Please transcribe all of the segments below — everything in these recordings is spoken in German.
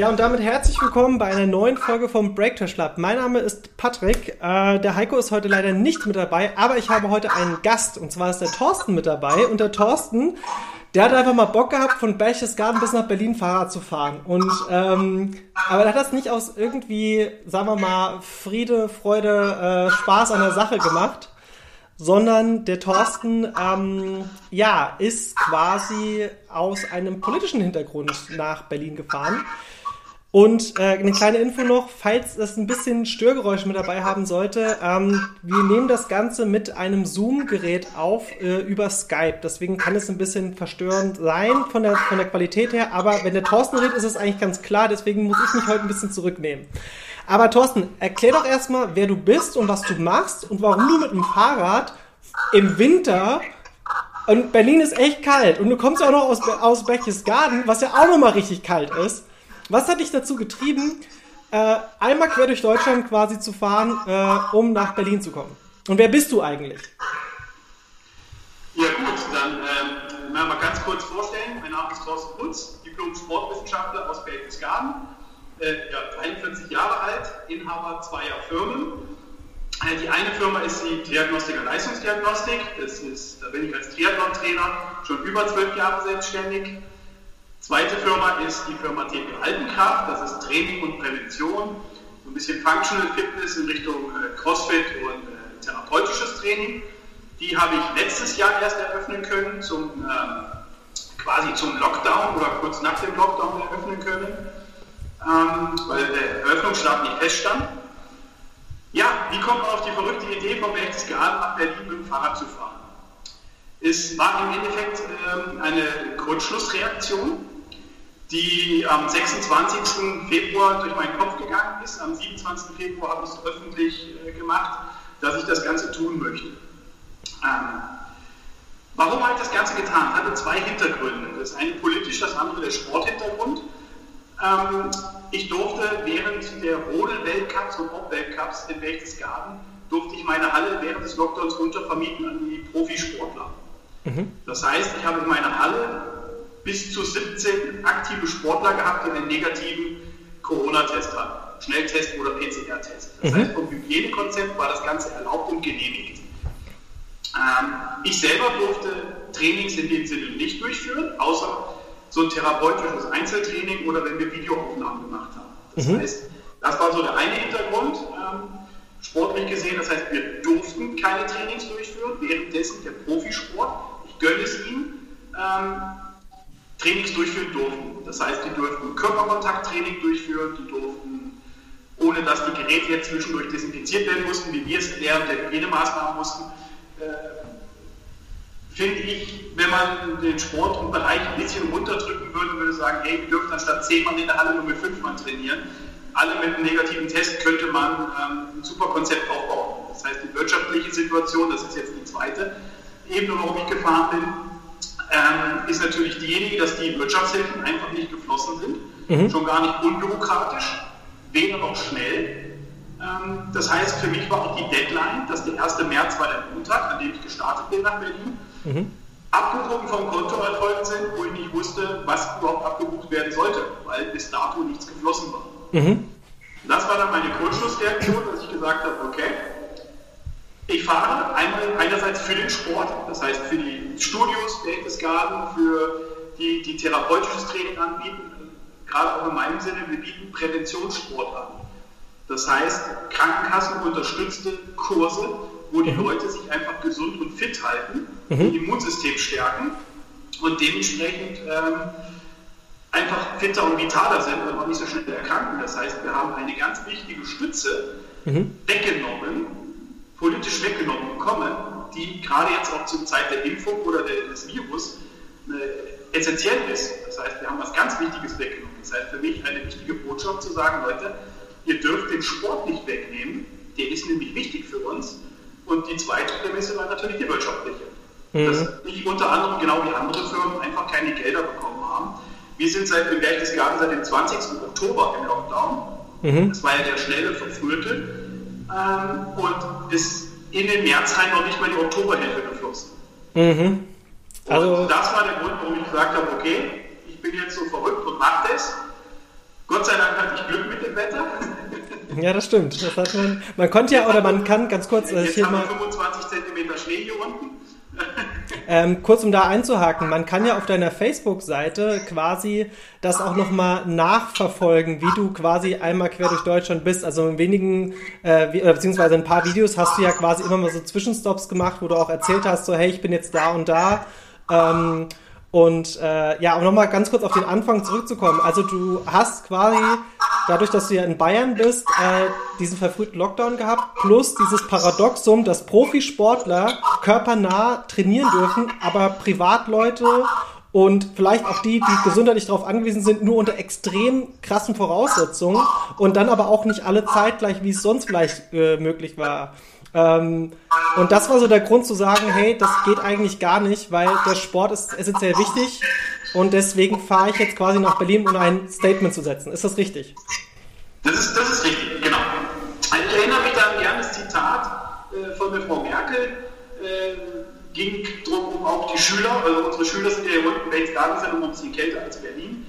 Ja, und damit herzlich willkommen bei einer neuen Folge vom Breakfast Club. Mein Name ist Patrick. Äh, der Heiko ist heute leider nicht mit dabei, aber ich habe heute einen Gast. Und zwar ist der Thorsten mit dabei. Und der Thorsten, der hat einfach mal Bock gehabt, von Berchtesgaden bis nach Berlin Fahrrad zu fahren. Und ähm, aber er hat das nicht aus irgendwie, sagen wir mal, Friede, Freude, äh, Spaß an der Sache gemacht, sondern der Thorsten, ähm, ja, ist quasi aus einem politischen Hintergrund nach Berlin gefahren. Und äh, eine kleine Info noch, falls es ein bisschen Störgeräusche mit dabei haben sollte, ähm, wir nehmen das Ganze mit einem Zoom-Gerät auf äh, über Skype. Deswegen kann es ein bisschen verstörend sein von der, von der Qualität her. Aber wenn der Thorsten redet, ist es eigentlich ganz klar. Deswegen muss ich mich heute ein bisschen zurücknehmen. Aber Thorsten, erklär doch erstmal, wer du bist und was du machst und warum du mit dem Fahrrad im Winter und Berlin ist echt kalt und du kommst ja auch noch aus, aus Berchtesgaden, was ja auch nochmal richtig kalt ist. Was hat dich dazu getrieben, äh, einmal quer durch Deutschland quasi zu fahren, äh, um nach Berlin zu kommen? Und wer bist du eigentlich? Ja gut, dann ähm, mal ganz kurz vorstellen. Mein Name ist Thorsten Putz, Diplom-Sportwissenschaftler aus Berchtesgaden, äh, ja, 41 Jahre alt, Inhaber zweier Firmen. Äh, die eine Firma ist die Triagnostik und Leistungsdiagnostik. Das ist, da bin ich als Triathlon-Trainer schon über zwölf Jahre selbstständig. Zweite Firma ist die Firma TP Alpenkraft, das ist Training und Prävention, so ein bisschen Functional Fitness in Richtung äh, CrossFit und äh, therapeutisches Training. Die habe ich letztes Jahr erst eröffnen können, zum, äh, quasi zum Lockdown oder kurz nach dem Lockdown eröffnen können, ähm, weil der Eröffnungsstart nicht feststand. Ja, wie kommt man auf die verrückte Idee, vom Berchtesgaden nach Berlin mit dem Fahrrad zu fahren? Es war im Endeffekt ähm, eine Kurzschlussreaktion die am 26. Februar durch meinen Kopf gegangen ist. Am 27. Februar habe ich es öffentlich äh, gemacht, dass ich das Ganze tun möchte. Ähm, warum habe ich das Ganze getan? Hatte zwei Hintergründe. Das eine politisch, das andere der Sporthintergrund. Ähm, ich durfte während der Rodel-Weltcups und Bob-Weltcups in Berchtesgaden, durfte ich meine Halle während des Lockdowns untervermieten an die Profisportler. Mhm. Das heißt, ich habe meine Halle bis zu 17 aktive Sportler gehabt, die einen negativen Corona-Test hatten. Schnelltest oder PCR-Test. Das mhm. heißt, vom Hygienekonzept war das Ganze erlaubt und genehmigt. Ähm, ich selber durfte Trainings in dem Sinne nicht durchführen, außer so ein therapeutisches Einzeltraining oder wenn wir Videoaufnahmen gemacht haben. Das mhm. heißt, das war so der eine Hintergrund, ähm, sportlich gesehen. Das heißt, wir durften keine Trainings durchführen, währenddessen der Profisport, ich gönne es ihnen, ähm, Trainings durchführen durften. Das heißt, die durften Körperkontakttraining durchführen, die durften, ohne dass die Geräte jetzt zwischendurch desinfiziert werden mussten, wie wir es während der Hygienemaßnahmen mussten, äh, finde ich, wenn man den Sport im Bereich ein bisschen runterdrücken würde, würde sagen, hey, wir dürfen anstatt zehn Mann in der Halle nur mit fünf Mann trainieren. Alle mit einem negativen Test könnte man ähm, ein super Konzept aufbauen. Das heißt, die wirtschaftliche Situation, das ist jetzt die zweite Ebene, warum ich gefahren bin, ähm, ist natürlich diejenige, dass die Wirtschaftshilfen einfach nicht geflossen sind, mhm. schon gar nicht unbürokratisch, weder noch schnell. Ähm, das heißt, für mich war auch die Deadline, dass der 1. März war der Montag, an dem ich gestartet bin nach Berlin, mhm. Abbuchungen vom Konto erfolgt sind, wo ich nicht wusste, was überhaupt abgebucht werden sollte, weil bis dato nichts geflossen war. Mhm. Das war dann meine Kurzschlussreaktion, dass ich gesagt habe, okay, ich fahre einmal einerseits für den Sport, das heißt für die Studios Berchtesgaden, für die, die therapeutisches Training anbieten, gerade auch in meinem Sinne, wir bieten Präventionssport an. Das heißt, Krankenkassen unterstützte Kurse, wo die mhm. Leute sich einfach gesund und fit halten, mhm. Immunsystem stärken und dementsprechend ähm, einfach fitter und vitaler sind und auch nicht so schnell erkranken. Das heißt, wir haben eine ganz wichtige Stütze mhm. weggenommen, politisch weggenommen bekommen, die gerade jetzt auch zur Zeit der Impfung oder des Virus äh, essentiell ist. Das heißt, wir haben was ganz Wichtiges weggenommen. Das heißt für mich eine wichtige Botschaft zu sagen, Leute, ihr dürft den Sport nicht wegnehmen, der ist nämlich wichtig für uns. Und die zweite Prämisse war natürlich die wirtschaftliche. Mhm. Dass ich unter anderem, genau wie andere Firmen, einfach keine Gelder bekommen haben. Wir sind seit dem Berchtesgaden seit dem 20. Oktober im Lockdown. Mhm. Das war ja der schnelle, verfrühte. Ähm, und ist in den März rein noch nicht mal die Oktoberhilfe geflossen. Mhm. Also und das war der Grund, warum ich gesagt habe, okay, ich bin jetzt so verrückt und mache das. Gott sei Dank hatte ich Glück mit dem Wetter. Ja, das stimmt. Das hat man, man konnte ja, oder man kann ganz kurz. Äh, Jetzt hier haben wir 25 Zentimeter Schnee hier unten. Ähm, kurz um da einzuhaken, man kann ja auf deiner Facebook-Seite quasi das auch nochmal nachverfolgen, wie du quasi einmal quer durch Deutschland bist. Also in wenigen, äh, wie, beziehungsweise ein paar Videos hast du ja quasi immer mal so Zwischenstops gemacht, wo du auch erzählt hast, so hey, ich bin jetzt da und da. Ähm, und äh, ja, um nochmal ganz kurz auf den Anfang zurückzukommen. Also du hast quasi, dadurch, dass du ja in Bayern bist, äh, diesen verfrühten Lockdown gehabt, plus dieses Paradoxum, dass Profisportler körpernah trainieren dürfen, aber Privatleute und vielleicht auch die, die gesundheitlich darauf angewiesen sind, nur unter extrem krassen Voraussetzungen und dann aber auch nicht alle zeitgleich, wie es sonst vielleicht äh, möglich war. Ähm, und das war so der Grund zu sagen, hey, das geht eigentlich gar nicht, weil der Sport ist essentiell wichtig und deswegen fahre ich jetzt quasi nach Berlin, um ein Statement zu setzen. Ist das richtig? Das ist, das ist richtig, genau. Also ich erinnere mich da an gerne das Zitat äh, von der Frau Merkel, äh, ging darum, um auch die Schüler, also unsere Schüler sind ja hier unten Berchtesgaden sind um ein bisschen kälter als Berlin,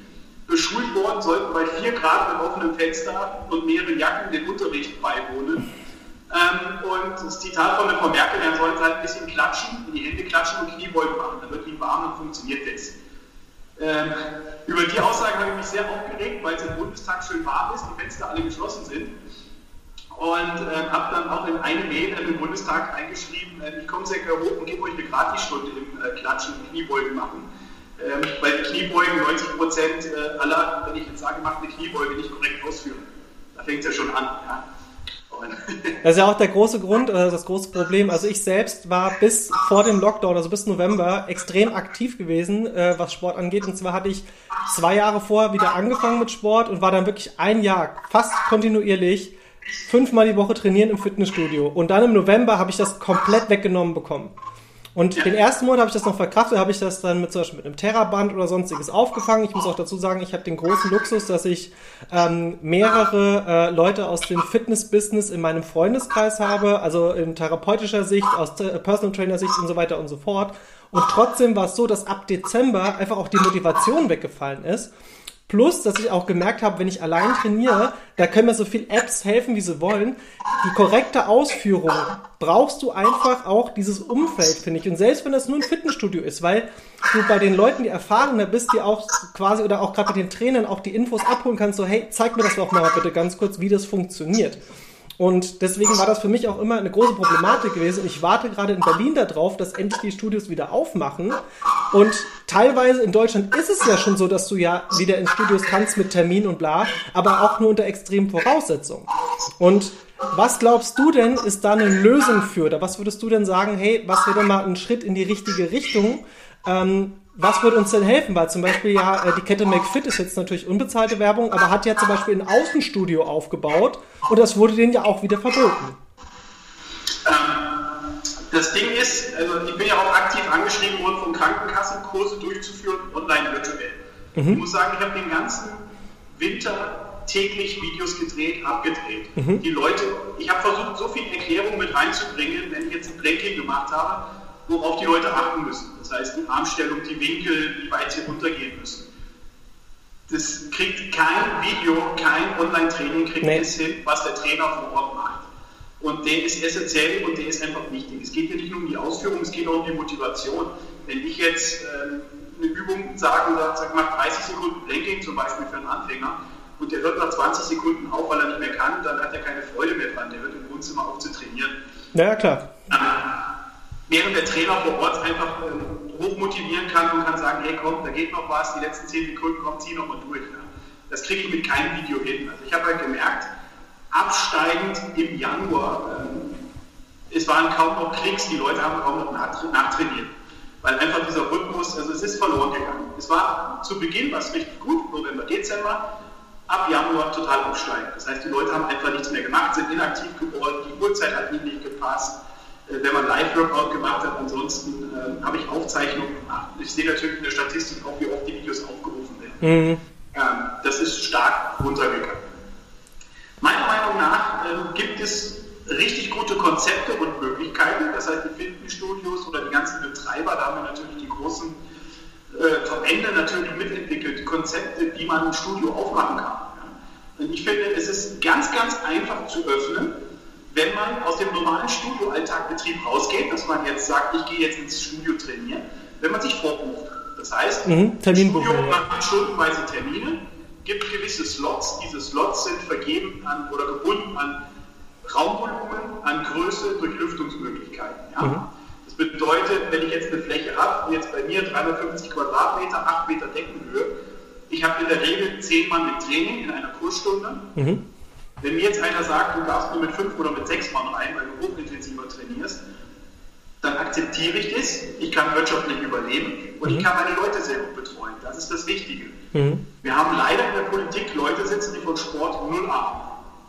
beschult worden, sollten bei 4 Grad mit offenem Fenster und mehreren Jacken den Unterricht beiwohnen. Ähm, und das Zitat von der Frau Merkel, er sollte halt ein bisschen klatschen, in die Hände klatschen und Kniebeugen machen. Dann wird ihm warm und funktioniert das. Ähm, über die Aussage habe ich mich sehr aufgeregt, weil es im Bundestag schön warm ist, die Fenster alle geschlossen sind. Und äh, habe dann auch in eine Mail im Bundestag eingeschrieben, äh, ich komme sehr gerne hoch und gebe euch eine Gratisstunde im äh, Klatschen und Kniebeugen machen. Ähm, weil Kniebeugen 90 Prozent äh, aller, wenn ich jetzt sage, macht eine Kniebeuge nicht korrekt ausführen. Da fängt es ja schon an. Ja. Das ist ja auch der große Grund, äh, das große Problem. Also ich selbst war bis vor dem Lockdown, also bis November, extrem aktiv gewesen, äh, was Sport angeht. Und zwar hatte ich zwei Jahre vorher wieder angefangen mit Sport und war dann wirklich ein Jahr fast kontinuierlich fünfmal die Woche trainieren im Fitnessstudio. Und dann im November habe ich das komplett weggenommen bekommen. Und den ersten Monat habe ich das noch verkraftet, habe ich das dann mit zum Beispiel mit einem Terraband oder sonstiges aufgefangen. Ich muss auch dazu sagen, ich habe den großen Luxus, dass ich ähm, mehrere äh, Leute aus dem Fitness-Business in meinem Freundeskreis habe, also in therapeutischer Sicht, aus Personal Trainer Sicht und so weiter und so fort. Und trotzdem war es so, dass ab Dezember einfach auch die Motivation weggefallen ist. Plus, dass ich auch gemerkt habe, wenn ich allein trainiere, da können mir so viele Apps helfen, wie sie wollen. Die korrekte Ausführung brauchst du einfach auch dieses Umfeld, finde ich. Und selbst wenn das nur ein Fitnessstudio ist, weil du bei den Leuten, die erfahrener bist, die auch quasi oder auch gerade bei den Trainern auch die Infos abholen kannst, so hey, zeig mir das doch mal bitte ganz kurz, wie das funktioniert. Und deswegen war das für mich auch immer eine große Problematik gewesen. Ich warte gerade in Berlin darauf, dass endlich die Studios wieder aufmachen. Und teilweise in Deutschland ist es ja schon so, dass du ja wieder in Studios kannst mit Termin und bla, aber auch nur unter extremen Voraussetzungen. Und was glaubst du denn, ist da eine Lösung für? Oder was würdest du denn sagen, hey, was wäre denn mal ein Schritt in die richtige Richtung? Ähm, was würde uns denn helfen? Weil zum Beispiel ja äh, die Kette McFit ist jetzt natürlich unbezahlte Werbung, aber hat ja zum Beispiel ein Außenstudio aufgebaut und das wurde denen ja auch wieder verboten. Das Ding ist, also ich bin ja auch aktiv angeschrieben worden von Krankenkassen, Kurse durchzuführen, online virtuell. Mhm. Ich muss sagen, ich habe den ganzen Winter täglich Videos gedreht, abgedreht. Mhm. Die Leute, ich habe versucht, so viel Erklärung mit reinzubringen, wenn ich jetzt ein Planking gemacht habe, worauf die Leute achten müssen. Das heißt, die Armstellung, die Winkel, wie weit sie runtergehen müssen. Das kriegt kein Video, kein Online-Training kriegt nee. es hin, was der Trainer vor Ort macht. Und der ist essentiell und der ist einfach wichtig. Es geht hier nicht nur um die Ausführung, es geht auch um die Motivation. Wenn ich jetzt ähm, eine Übung sage und sage, mach 30 Sekunden Planking zum Beispiel für einen Anfänger und der hört nach 20 Sekunden auf, weil er nicht mehr kann, dann hat er keine Freude mehr dran. Der hört im Wohnzimmer auf zu trainieren. Ja, klar. Ähm, während der Trainer vor Ort einfach äh, hoch motivieren kann und kann sagen, hey komm, da geht noch was, die letzten 10 Sekunden, komm, zieh noch mal durch. Ja. Das kriege ich mit keinem Video hin. Also ich habe halt gemerkt, absteigend im Januar, ähm, es waren kaum noch Klicks, die Leute haben kaum noch nachtrainiert. Weil einfach dieser Rhythmus, also es ist verloren gegangen. Es war zu Beginn was richtig gut, November, Dezember, ab Januar total aufsteigend. Das heißt, die Leute haben einfach nichts mehr gemacht, sind inaktiv geworden, die Uhrzeit hat ihnen nicht gepasst äh, wenn man Live-Workout gemacht hat. Ansonsten äh, habe ich Aufzeichnungen gemacht. Ich sehe natürlich in der Statistik auch, wie oft die Videos aufgerufen werden. Mhm. Ähm, das ist stark runtergegangen. Meiner Meinung nach äh, gibt es richtig gute Konzepte und Möglichkeiten. Das heißt, die Fitnessstudios oder die ganzen Betreiber, da haben wir natürlich die großen äh, Verbände natürlich mitentwickelt, Konzepte, wie man ein Studio aufmachen kann. Und ich finde, es ist ganz, ganz einfach zu öffnen, wenn man aus dem normalen Studioalltagbetrieb rausgeht, dass man jetzt sagt, ich gehe jetzt ins Studio trainieren, wenn man sich vorbucht. Das heißt, mhm, das Studio macht stundenweise Termine, gibt gewisse Slots. Diese Slots sind vergeben an oder gebunden an Raumvolumen, an Größe durch Lüftungsmöglichkeiten. Ja? Mhm. Das bedeutet, wenn ich jetzt eine Fläche habe, jetzt bei mir 350 Quadratmeter, 8 Meter Deckenhöhe, ich habe in der Regel 10 Mann im Training in einer Kursstunde. Mhm. Wenn mir jetzt einer sagt, du darfst nur mit 5 oder mit 6 Mann rein, weil du hochintensiver trainierst, dann akzeptiere ich das, ich kann wirtschaftlich überleben und mhm. ich kann meine Leute sehr gut betreuen. Das ist das Wichtige. Mhm. Wir haben leider in der Politik Leute sitzen, die von Sport null haben.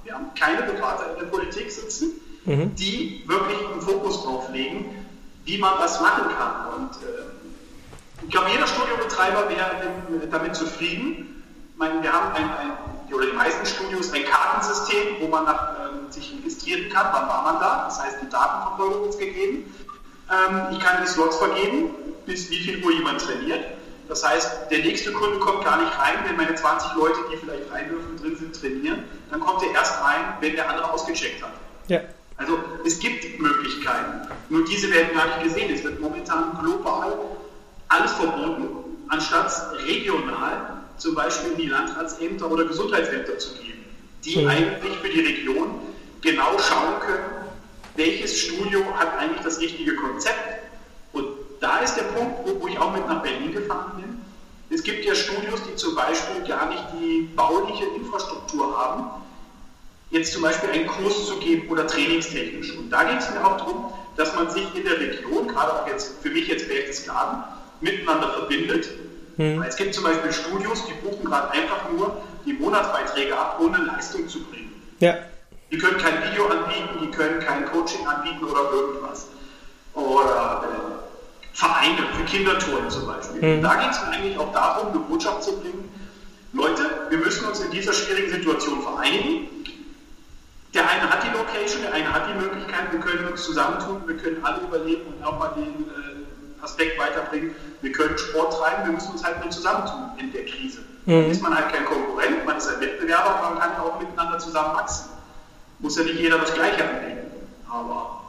Wir haben keine Berater in der Politik sitzen, mhm. die wirklich einen Fokus drauf legen, wie man das machen kann. Und äh, ich glaube, jeder Studiobetreiber wäre damit zufrieden. Ich meine, wir haben ein, ein, oder die meisten Studios ein Kartensystem, wo man nach, äh, sich registrieren kann, wann war man da. Das heißt, die Datenverfolgung ist gegeben. Ähm, ich kann die Slots vergeben, bis wie viel Uhr jemand trainiert. Das heißt, der nächste Kunde kommt gar nicht rein, wenn meine 20 Leute, die vielleicht rein dürfen, drin sind, trainieren. Dann kommt er erst rein, wenn der andere ausgecheckt hat. Ja. Also es gibt Möglichkeiten, nur diese werden gar nicht gesehen. Es wird momentan global alles verboten, anstatt regional zum Beispiel die Landratsämter oder Gesundheitsämter zu geben, die mhm. eigentlich für die Region genau schauen können, welches Studio hat eigentlich das richtige Konzept. Und da ist der Punkt, wo, auch mit nach Berlin gefahren bin. Es gibt ja Studios, die zum Beispiel gar nicht die bauliche Infrastruktur haben, jetzt zum Beispiel einen Kurs zu geben oder trainingstechnisch. Und da geht es mir auch darum, dass man sich in der Region, gerade auch jetzt für mich jetzt Berchtesgaden, miteinander verbindet. Mhm. Es gibt zum Beispiel Studios, die buchen gerade einfach nur die Monatsbeiträge ab, ohne Leistung zu bringen. Ja. Die können kein Video anbieten, die können kein Coaching anbieten oder irgendwas. Oder äh, Vereine für Kindertouren zum Beispiel. Mhm. Da geht es eigentlich auch darum, eine Botschaft zu bringen. Leute, wir müssen uns in dieser schwierigen Situation vereinigen. Der eine hat die Location, der eine hat die Möglichkeit, wir können uns zusammentun, wir können alle überleben und auch mal den äh, Aspekt weiterbringen. Wir können Sport treiben, wir müssen uns halt nur zusammentun in der Krise. Mhm. Ist man halt kein Konkurrent, man ist ein Wettbewerber, aber man kann ja auch miteinander zusammen wachsen muss ja nicht jeder das Gleiche anbieten. Aber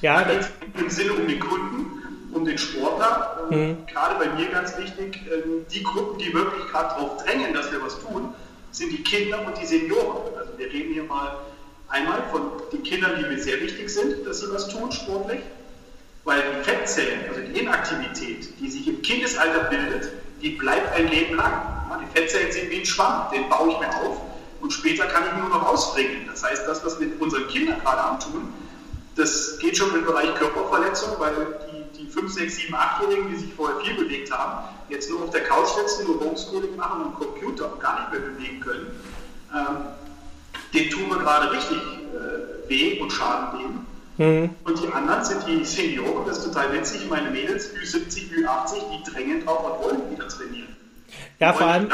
ja, da geht im Sinne um den Kunden, um den Sportler. Mhm. Gerade bei mir ganz wichtig, ähm, die Gruppen, die wirklich gerade darauf drängen, dass wir was tun, sind die Kinder und die Senioren. Also wir reden hier mal einmal von den Kindern, die mir sehr wichtig sind, dass sie was tun sportlich, weil die Fettzellen, also die Inaktivität, die sich im Kindesalter bildet, die bleibt ein Leben lang. die Fettzellen sind wie ein Schwamm, den baue ich mir auf und später kann ich nur noch ausbringen. Das heißt, das, was wir mit unseren Kindern gerade antun, das geht schon im Bereich Körperverletzung, weil die, die 5, 6, 7, 8-Jährigen, die sich vorher viel bewegt haben, jetzt nur auf der Couch sitzen, nur Homeschooling machen und Computer und gar nicht mehr bewegen können. Ähm, den tun wir gerade richtig äh, weh und Schaden nehmen. Mhm. Und die anderen sind die Senioren, das ist total witzig, meine Mädels, Ü70, Ü80, die drängen drauf und wollen wieder trainieren. Ja, vor allem,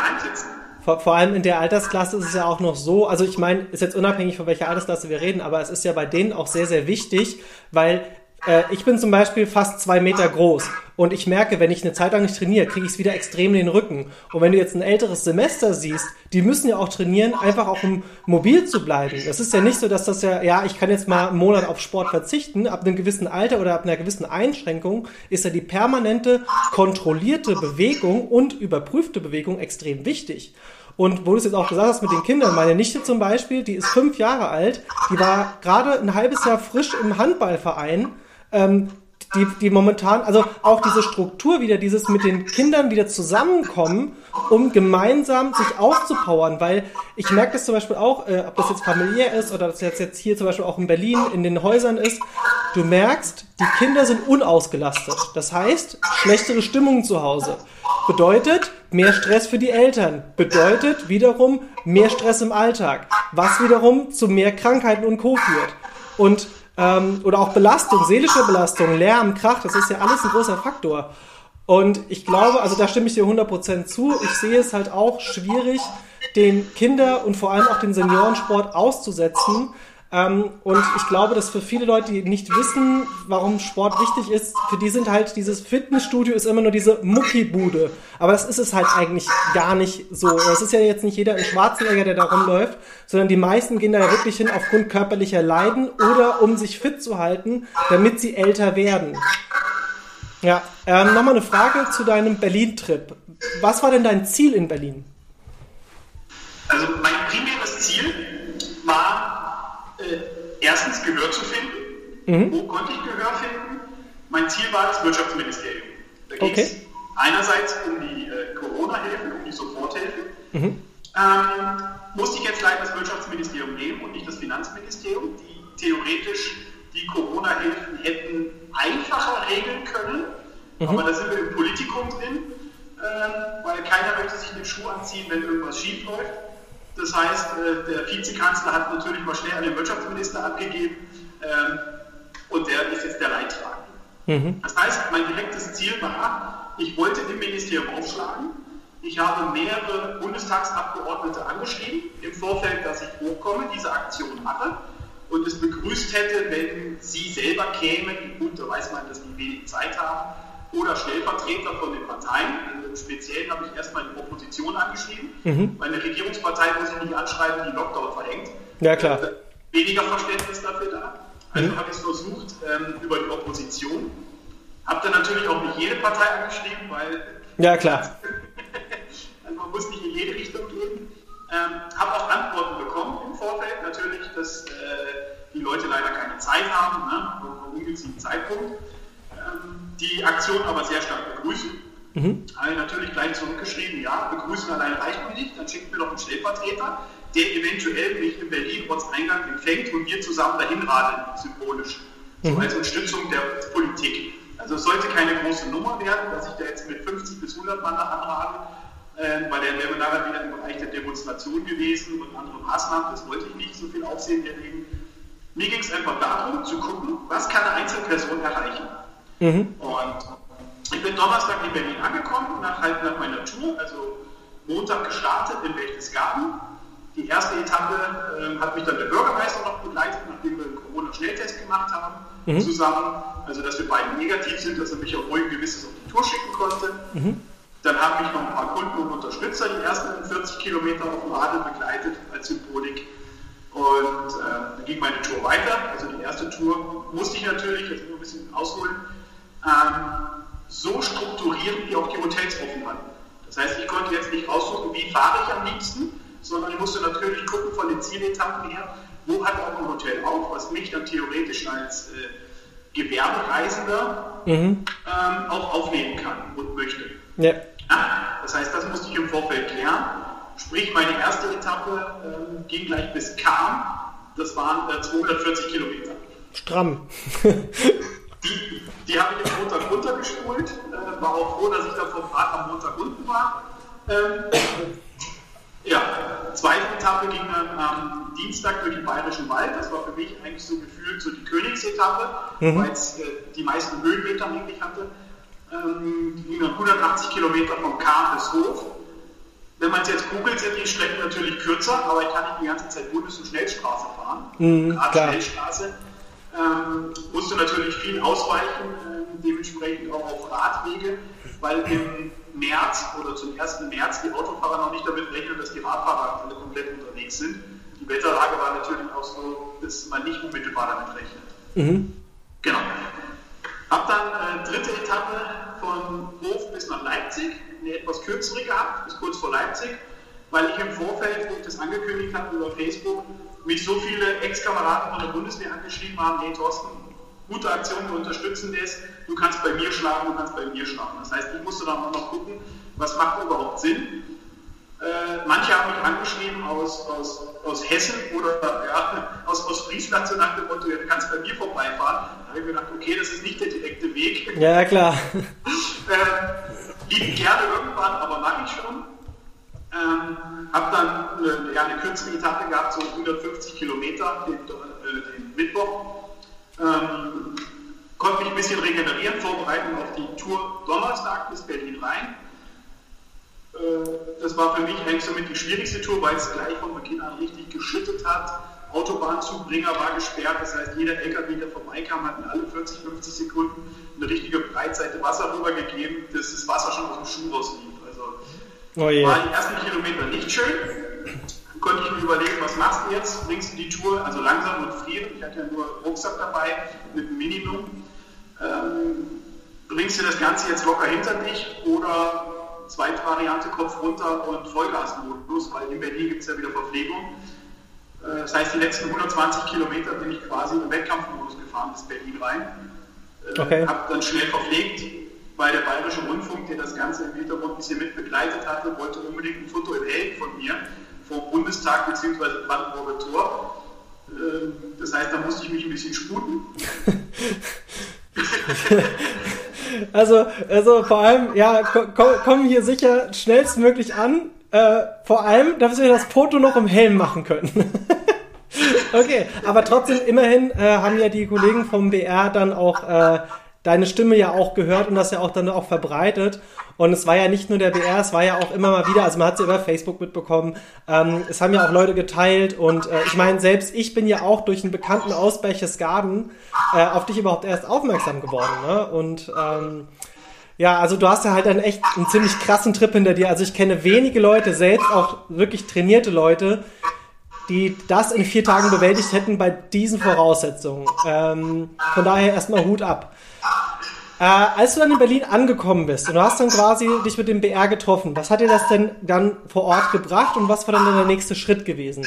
vor, vor allem in der Altersklasse ist es ja auch noch so, also ich meine, ist jetzt unabhängig von welcher Altersklasse wir reden, aber es ist ja bei denen auch sehr, sehr wichtig, weil äh, ich bin zum Beispiel fast zwei Meter groß und ich merke, wenn ich eine Zeit lang nicht trainiere, kriege ich es wieder extrem in den Rücken. Und wenn du jetzt ein älteres Semester siehst, die müssen ja auch trainieren, einfach auch um mobil zu bleiben. Das ist ja nicht so, dass das ja, ja, ich kann jetzt mal einen Monat auf Sport verzichten. Ab einem gewissen Alter oder ab einer gewissen Einschränkung ist ja die permanente, kontrollierte Bewegung und überprüfte Bewegung extrem wichtig. Und wo du es jetzt auch gesagt hast mit den Kindern, meine Nichte zum Beispiel, die ist fünf Jahre alt, die war gerade ein halbes Jahr frisch im Handballverein ähm, die, die momentan, also auch diese Struktur wieder, dieses mit den Kindern wieder zusammenkommen, um gemeinsam sich aufzupowern, weil ich merke das zum Beispiel auch, äh, ob das jetzt familiär ist oder das jetzt, jetzt hier zum Beispiel auch in Berlin in den Häusern ist, du merkst, die Kinder sind unausgelastet. Das heißt, schlechtere Stimmung zu Hause. Bedeutet mehr Stress für die Eltern. Bedeutet wiederum mehr Stress im Alltag. Was wiederum zu mehr Krankheiten und Co. führt. Und ähm, oder auch Belastung, seelische Belastung, Lärm, Krach, das ist ja alles ein großer Faktor. Und ich glaube, also da stimme ich dir 100% zu. Ich sehe es halt auch schwierig, den Kinder- und vor allem auch den Seniorensport auszusetzen, Ähm, und ich glaube, dass für viele Leute, die nicht wissen, warum Sport wichtig ist, für die sind halt dieses Fitnessstudio ist immer nur diese Muckibude. Aber das ist es halt eigentlich gar nicht so. Es ist ja jetzt nicht jeder ein Schwarzenegger, der da rumläuft, sondern die meisten gehen da ja wirklich hin aufgrund körperlicher Leiden oder um sich fit zu halten, damit sie älter werden. Ja, ähm, nochmal eine Frage zu deinem Berlin-Trip. Was war denn dein Ziel in Berlin? Also mein primäres Ziel erstens Gehör zu finden. Mhm. Wo konnte ich Gehör finden? Mein Ziel war das Wirtschaftsministerium. Da ging es okay. einerseits um die äh, Corona-Hilfe, um die Soforthilfe. Mhm. Ähm, musste ich jetzt leider das Wirtschaftsministerium nehmen und nicht das Finanzministerium, die theoretisch die Corona-Hilfen hätten einfacher regeln können. Mhm. Aber da sind wir im Politikum drin, äh, weil keiner möchte sich den Schuh anziehen, wenn irgendwas schief läuft. Das heißt, äh, der Vizekanzler hat natürlich mal schnell an den Wirtschaftsminister abgegeben ähm, und der ist jetzt der Leidtragende. Mhm. Das heißt, mein direktes Ziel war, ich wollte im Ministerium aufschlagen. Ich habe mehrere Bundestagsabgeordnete angeschrieben im Vorfeld, dass ich hochkomme, diese Aktion mache und es begrüßt hätte, wenn sie selber kämen. Gut, da weiß man, dass die wenig Zeit haben oder Stellvertreter von den Parteien. Im Speziellen habe ich erstmal die Opposition angeschrieben. Mhm. Meine Regierungspartei muss ich nicht anschreiben, die Lockdown verhängt. Ja, klar. Äh, weniger Verständnis dafür da. Also mhm. habe ich es versucht ähm, über die Opposition. Habe dann natürlich auch nicht jede Partei angeschrieben, weil. Ja, klar. also man muss nicht in jede Richtung gehen. Ähm, habe auch Antworten bekommen im Vorfeld, natürlich, dass äh, die Leute leider keine Zeit haben, ne, vom ungünstigen Zeitpunkt die Aktion aber sehr stark begrüßen. Mhm. Habe ich natürlich gleich zurückgeschrieben, ja, begrüßen allein reicht mir nicht, dann schickt mir doch einen Stellvertreter, der eventuell mich in Berlin Ortseingang empfängt und wir zusammen dahin radeln, symbolisch. Mhm. So als Unterstützung der Politik. Also es sollte keine große Nummer werden, dass ich da jetzt mit 50 bis 100 Mann da anrade, äh, weil der wäre nachher wieder im Bereich der Demonstration gewesen und andere Maßnahmen, das wollte ich nicht so viel Aufsehen erleben. Mir ging es einfach darum, zu gucken, was kann eine Einzelperson erreichen. Mhm. Und ich bin Donnerstag in Berlin angekommen, nach, halt nach meiner Tour, also Montag gestartet in Berchtesgaden. Die erste Etappe äh, hat mich dann der Bürgermeister noch begleitet, nachdem wir einen Corona-Schnelltest gemacht haben, mhm. zusammen. Also, dass wir beide negativ sind, dass er mich auf ruhig Gewisses auf die Tour schicken konnte. Mhm. Dann haben mich noch ein paar Kunden und Unterstützer die ersten 40 Kilometer auf dem Radl begleitet als Symbolik. Und äh, dann ging meine Tour weiter. Also die erste Tour musste ich natürlich, jetzt nur ein bisschen ausholen, ähm, so strukturieren, wie auch die Hotels offen hatten. Das heißt, ich konnte jetzt nicht raussuchen, wie fahre ich am liebsten, sondern ich musste natürlich gucken von den Zieletappen her, wo hat auch ein Hotel auf, was mich dann theoretisch als äh, Gewerbereisender mhm. ähm, auch aufnehmen kann und möchte. Ja. Ja, das heißt, das musste ich im Vorfeld klären. Sprich, meine erste Etappe ähm, ging gleich bis Kam. Das waren äh, 240 Kilometer. Stramm. Die, die habe ich am Montag runtergespult, äh, war auch froh, dass ich da vom Rad am Montag unten war. Ähm, ja, zweite Etappe ging dann am Dienstag durch den Bayerischen Wald. Das war für mich eigentlich so gefühlt so die Königsetappe, mhm. weil es äh, die meisten Höhenmeter eigentlich hatte. Ähm, die ging dann 180 Kilometer vom Kahn bis Hof. Wenn man es jetzt googelt, sind die Strecken natürlich kürzer, aber ich kann nicht die ganze Zeit Bundes- und Schnellstraße fahren. Mhm, Gerade Schnellstraße ähm, musste natürlich viel ausweichen, äh, dementsprechend auch auf Radwege, weil im März oder zum 1. März die Autofahrer noch nicht damit rechnen, dass die Radfahrer alle komplett unterwegs sind. Die Wetterlage war natürlich auch so, dass man nicht unmittelbar damit rechnet. Mhm. Genau. Hab dann äh, dritte Etappe von Hof bis nach Leipzig, eine etwas kürzere gehabt, bis kurz vor Leipzig, weil ich im Vorfeld, wo ich das angekündigt habe über Facebook, mich so viele Ex-Kameraden von der Bundeswehr angeschrieben haben, hey Thorsten, gute Aktion, wir unterstützen das, du kannst bei mir schlagen, du kannst bei mir schlagen. Das heißt, ich musste dann auch noch gucken, was macht überhaupt Sinn. Äh, manche haben mich angeschrieben aus, aus, aus Hessen oder ja, aus Ostfriesland, so nach dem Motto, du kannst bei mir vorbeifahren. Da habe ich mir gedacht, okay, das ist nicht der direkte Weg. Ja, klar. äh, lieb gerne irgendwann, aber mache ich schon. Ähm, habe dann eine, ja, eine kürzere Etappe gehabt, so 150 Kilometer den, äh, den Mittwoch. Ähm, konnte mich ein bisschen regenerieren, vorbereiten auf die Tour Donnerstag bis Berlin rein. Äh, das war für mich eigentlich somit die schwierigste Tour, weil es gleich von Beginn an richtig geschüttet hat. Autobahnzubringer war gesperrt. Das heißt, jeder LKW, der vorbeikam, hat alle 40, 50 Sekunden eine richtige Breitseite Wasser rübergegeben, dass das Wasser schon aus dem Schuh rauslief. Oh waren die ersten Kilometer nicht schön. Dann konnte ich mir überlegen, was machst du jetzt? Bringst du die Tour also langsam und frieren? Ich hatte ja nur Rucksack dabei mit einem Minimum. Ähm, bringst du das Ganze jetzt locker hinter dich oder zweite Variante Kopf runter und Vollgasmodus, weil in Berlin gibt es ja wieder Verpflegung. Äh, das heißt, die letzten 120 Kilometer bin ich quasi im Wettkampfmodus gefahren bis Berlin rein. Äh, okay. Habe dann schnell verpflegt, weil der Bayerische Rundfunk, der das Ganze im Hintergrund ein bisschen mit begleitet hatte, wollte unbedingt ein Foto im Helm von mir vom Bundestag bzw. Brandenburger Tor. Ähm, das heißt, da musste ich mich ein bisschen sputen. also, also vor allem, ja, kommen hier sicher schnellstmöglich an. Äh, vor allem, dass wir das Foto noch im Helm machen können. okay, aber trotzdem, immerhin äh, haben ja die Kollegen vom BR dann auch äh, deine Stimme ja auch gehört und das ja auch dann auch verbreitet. Und es war ja nicht nur der BR, es war ja auch immer mal wieder, also man hat es ja über Facebook mitbekommen, ähm, es haben ja auch Leute geteilt und äh, ich meine, selbst ich bin ja auch durch einen bekannten aus äh, auf dich überhaupt erst aufmerksam geworden. Ne? Und ähm, ja, also du hast ja halt einen echt einen ziemlich krassen Trip hinter dir. Also ich kenne wenige Leute, selbst auch wirklich trainierte Leute, die das in vier Tagen bewältigt hätten bei diesen Voraussetzungen. Ähm, von daher erstmal Hut ab. Äh, als du dann in Berlin angekommen bist und du hast dann quasi dich mit dem BR getroffen, was hat dir das denn dann vor Ort gebracht und was war dann der nächste Schritt gewesen?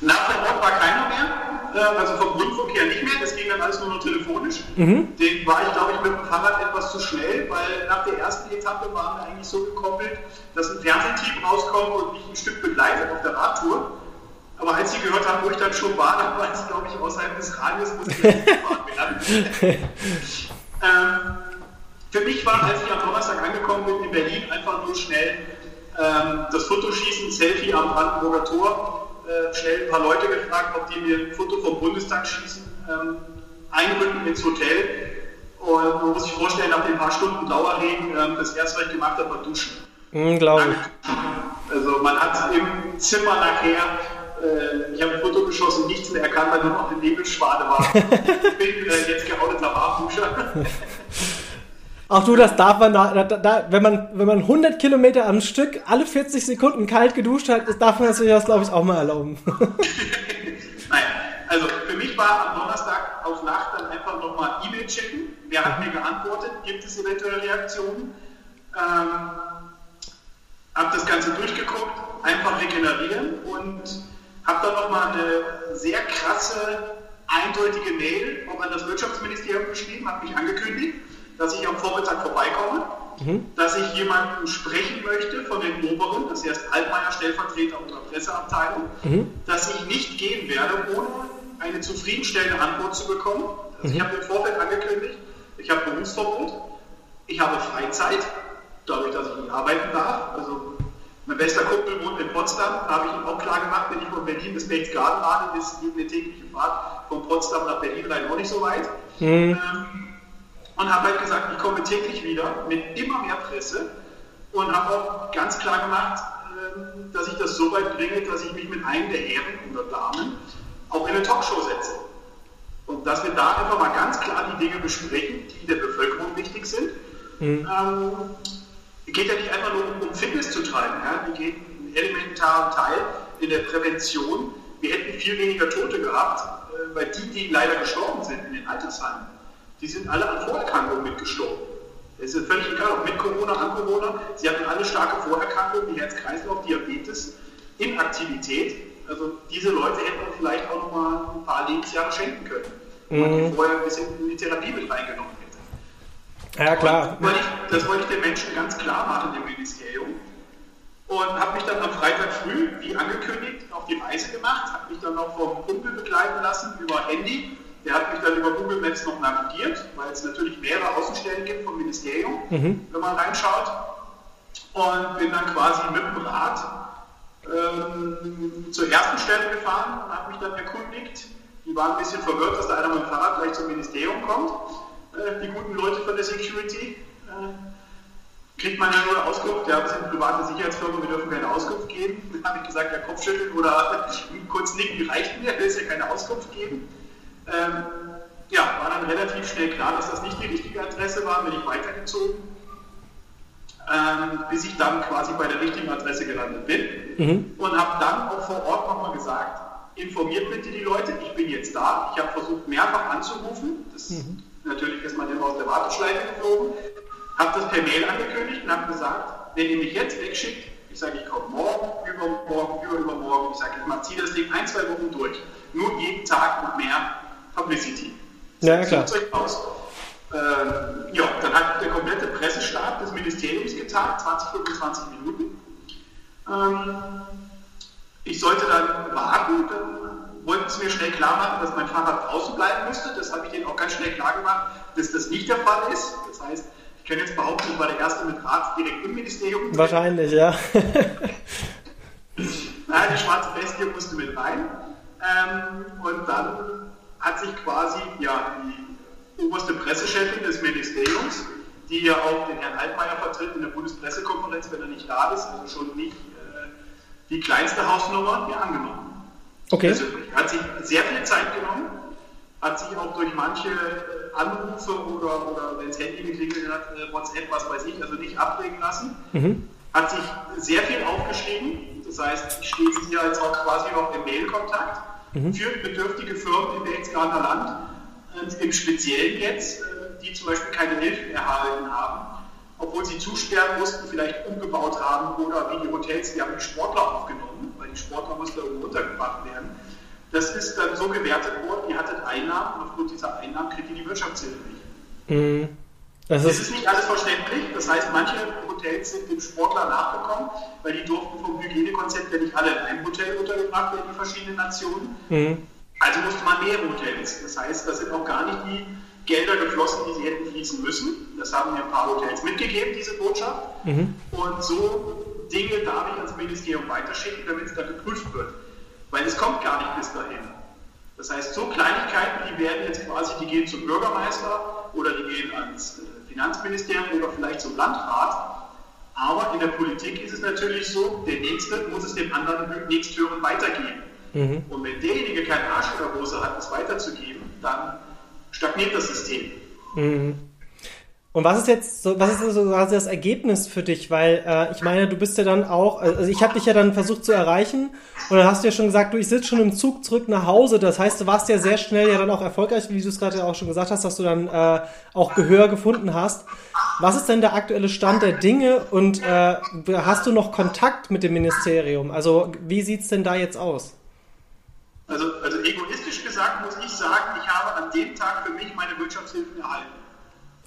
Nach der Ort war keiner mehr, äh, also vom Rundfunk her nicht mehr, das ging dann alles nur noch telefonisch. Mhm. Den war ich, glaube ich, mit dem Fahrrad etwas zu schnell, weil nach der ersten Etappe waren wir eigentlich so gekoppelt, dass ein Fernsehteam rauskommt und mich ein Stück begleitet auf der Radtour. Aber als sie gehört haben, wo ich dann schon war, dann war es, glaube ich, außerhalb des Radios, musste ich werden. Ähm, für mich war, als ich am Donnerstag angekommen bin in Berlin, einfach nur schnell ähm, das Fotoschießen, Selfie am Brandenburger Tor, äh, schnell ein paar Leute gefragt, ob die mir ein Foto vom Bundestag schießen, ähm, einrücken ins Hotel. Und man muss sich vorstellen, nach den paar Stunden Dauerregen, ähm, das erste, was ich gemacht habe, war duschen. Unglaublich. Also man hat im Zimmer nachher äh, ich habe ein Foto geschossen, nichts mehr erkannt, weil nur noch eine Nebelschwade war. ich bin äh, jetzt geouteter Barfußer. Auch du, das darf man da, da, da, wenn man, wenn man 100 Kilometer am Stück alle 40 Sekunden kalt geduscht hat, darf man sich das, glaube ich, auch mal erlauben. Nein, also für mich war am Donnerstag auf Nacht dann einfach nochmal E-Mail checken. Wer hat mir geantwortet? Gibt es eventuell Reaktionen? Ähm, hab das Ganze durchgeguckt, einfach regenerieren und habe dann nochmal eine sehr krasse, eindeutige Mail auch an das Wirtschaftsministerium geschrieben, habe mich angekündigt, dass ich am Vormittag vorbeikomme, mhm. dass ich jemanden sprechen möchte von den Oberen, das heißt Altmaier, Stellvertreter unserer Presseabteilung, mhm. dass ich nicht gehen werde, ohne eine zufriedenstellende Antwort zu bekommen. Also mhm. Ich habe im Vorfeld angekündigt, ich habe Berufsverbot, ich habe Freizeit, dadurch, dass ich nicht arbeiten darf. Also mein bester Kumpel wohnt in Potsdam, da habe ich ihm auch klar gemacht, wenn ich von Berlin bis Berchtesgaden fahre, ist eine tägliche Fahrt von Potsdam nach Berlin rein auch nicht so weit. Mhm. Ähm, und habe halt gesagt, ich komme täglich wieder mit immer mehr Presse und habe auch ganz klar gemacht, ähm, dass ich das so weit bringe, dass ich mich mit einem der Herren oder Damen auch in eine Talkshow setze. Und dass wir da einfach mal ganz klar die Dinge besprechen, die der Bevölkerung wichtig sind. Mhm. Ähm, geht ja nicht einfach nur um, um Fitness zu treiben, ja? die geht einen elementaren Teil in der Prävention. Wir hätten viel weniger Tote gehabt, äh, weil die, die leider gestorben sind in den Altersheimen, die sind alle an Vorerkrankungen mitgestorben. Es ist völlig egal, ob mit Corona, an Corona. Sie hatten alle starke Vorerkrankungen, wie Herz-Kreislauf, Diabetes, Inaktivität. Also diese Leute hätten wir vielleicht auch noch mal ein paar Lebensjahre schenken können, wenn man die mhm. vorher ein bisschen in die Therapie mit reingenommen ja, klar. Das wollte, ich, das wollte ich den Menschen ganz klar machen im Ministerium. Und habe mich dann am Freitag früh, wie angekündigt, auf die Reise gemacht, habe mich dann noch vom Kumpel begleiten lassen über Handy. Der hat mich dann über Google Maps noch navigiert, weil es natürlich mehrere Außenstellen gibt vom Ministerium, mhm. wenn man reinschaut. Und bin dann quasi mit dem Rad ähm, zur ersten Stelle gefahren und habe mich dann erkundigt. Die waren ein bisschen verwirrt, dass da einer mit dem Fahrrad gleich zum Ministerium kommt. Äh, die guten Leute von der Security. Äh, kriegt man ja nur Auskunft, ja, wir sind private Sicherheitsfirma, wir dürfen keine Auskunft geben. Dann habe ich gesagt, ja, Kopfschütteln oder kurz nicken, reicht mir, will es ja keine Auskunft geben. Ähm, ja, war dann relativ schnell klar, dass das nicht die richtige Adresse war, bin ich weitergezogen, ähm, bis ich dann quasi bei der richtigen Adresse gelandet bin mhm. und habe dann auch vor Ort nochmal gesagt, informiert bitte die Leute, ich bin jetzt da. Ich habe versucht, mehrfach anzurufen. Das mhm. Natürlich ist man immer aus der Warteschleife geflogen. Habe das per Mail angekündigt und habe gesagt, wenn ihr mich jetzt wegschickt, ich sage, ich komme morgen, übermorgen, übermorgen, ich sage, ich ziehe das Ding ein, zwei Wochen durch. Nur jeden Tag noch mehr Publicity. Ja, klar. Aus. Ähm, ja, dann hat der komplette Pressestab des Ministeriums getagt, 20, 25 Minuten. Ähm, ich sollte dann warten, dann wollten sie mir schnell klar machen, dass mein Fahrrad draußen bleiben müsste. Das habe ich denen auch ganz schnell klar gemacht, dass das nicht der Fall ist. Das heißt, ich kann jetzt behaupten, ich war der Erste mit Rad direkt im Ministerium. Wahrscheinlich, ja. naja, die schwarze Bestie musste mit rein. Ähm, und dann hat sich quasi ja, die oberste Pressechefin des Ministeriums, die ja auch den Herrn Altmaier vertritt in der Bundespressekonferenz, wenn er nicht da ist, also schon nicht äh, die kleinste Hausnummer, mir angenommen. Okay. Persönlich. Hat sich sehr viel Zeit genommen, hat sich auch durch manche Anrufe oder, oder wenn das Handy geklingelt hat, äh, WhatsApp, was weiß ich, also nicht abbringen lassen. Mhm. Hat sich sehr viel aufgeschrieben. Das heißt, ich stehe hier jetzt auch quasi noch im Mail-Kontakt mhm. für bedürftige Firmen im Berchtesgadener Land, äh, im Speziellen jetzt, äh, die zum Beispiel keine Hilfe erhalten haben, obwohl sie zusperren mussten, vielleicht umgebaut haben oder wie die Hotels, die haben die Sportler aufgenommen, weil die Sportler mussten irgendwo untergebracht werden. Das ist dann so gewertet worden, ihr hattet Einnahmen und aufgrund dieser Einnahmen kriegt ihr die Wirtschaftshilfe nicht. Mhm. Das, das ist, nicht alles verständlich. Das heißt, manche Hotels sind dem Sportler nachgekommen, weil die durften vom Hygienekonzept ja nicht alle in einem Hotel untergebracht werden, die verschiedenen Nationen. Mhm. Also musste man mehrere Hotels. Das heißt, da sind auch gar nicht die Gelder geflossen, die sie hätten fließen müssen. Das haben mir ein paar Hotels mitgegeben, diese Botschaft. Mhm. Und so Dinge darf ich ans Ministerium weiterschicken, damit es dann geprüft wird. Weil es kommt gar nicht bis dahin. Das heißt, so Kleinigkeiten, die werden jetzt quasi, die gehen zum Bürgermeister oder die gehen ans äh, Finanzministerium oder vielleicht zum Landrat. Aber in der Politik ist es natürlich so, der Nächste muss es dem anderen Nächsthören weitergeben. Mhm. Und wenn derjenige keinen Arsch in der Hose hat, es weiterzugeben, dann stagniert das System. Mhm. Und was ist jetzt so, was ist so quasi das Ergebnis für dich? Weil äh, ich meine, du bist ja dann auch, also ich habe dich ja dann versucht zu erreichen und dann hast du ja schon gesagt, du, ich sitze schon im Zug zurück nach Hause. Das heißt, du warst ja sehr schnell ja dann auch erfolgreich, wie du es gerade auch schon gesagt hast, dass du dann äh, auch Gehör gefunden hast. Was ist denn der aktuelle Stand der Dinge und äh, hast du noch Kontakt mit dem Ministerium? Also wie sieht's denn da jetzt aus? Also, also egoistisch gesagt muss ich sagen, ich habe an dem Tag für mich meine Wirtschaftshilfen erhalten.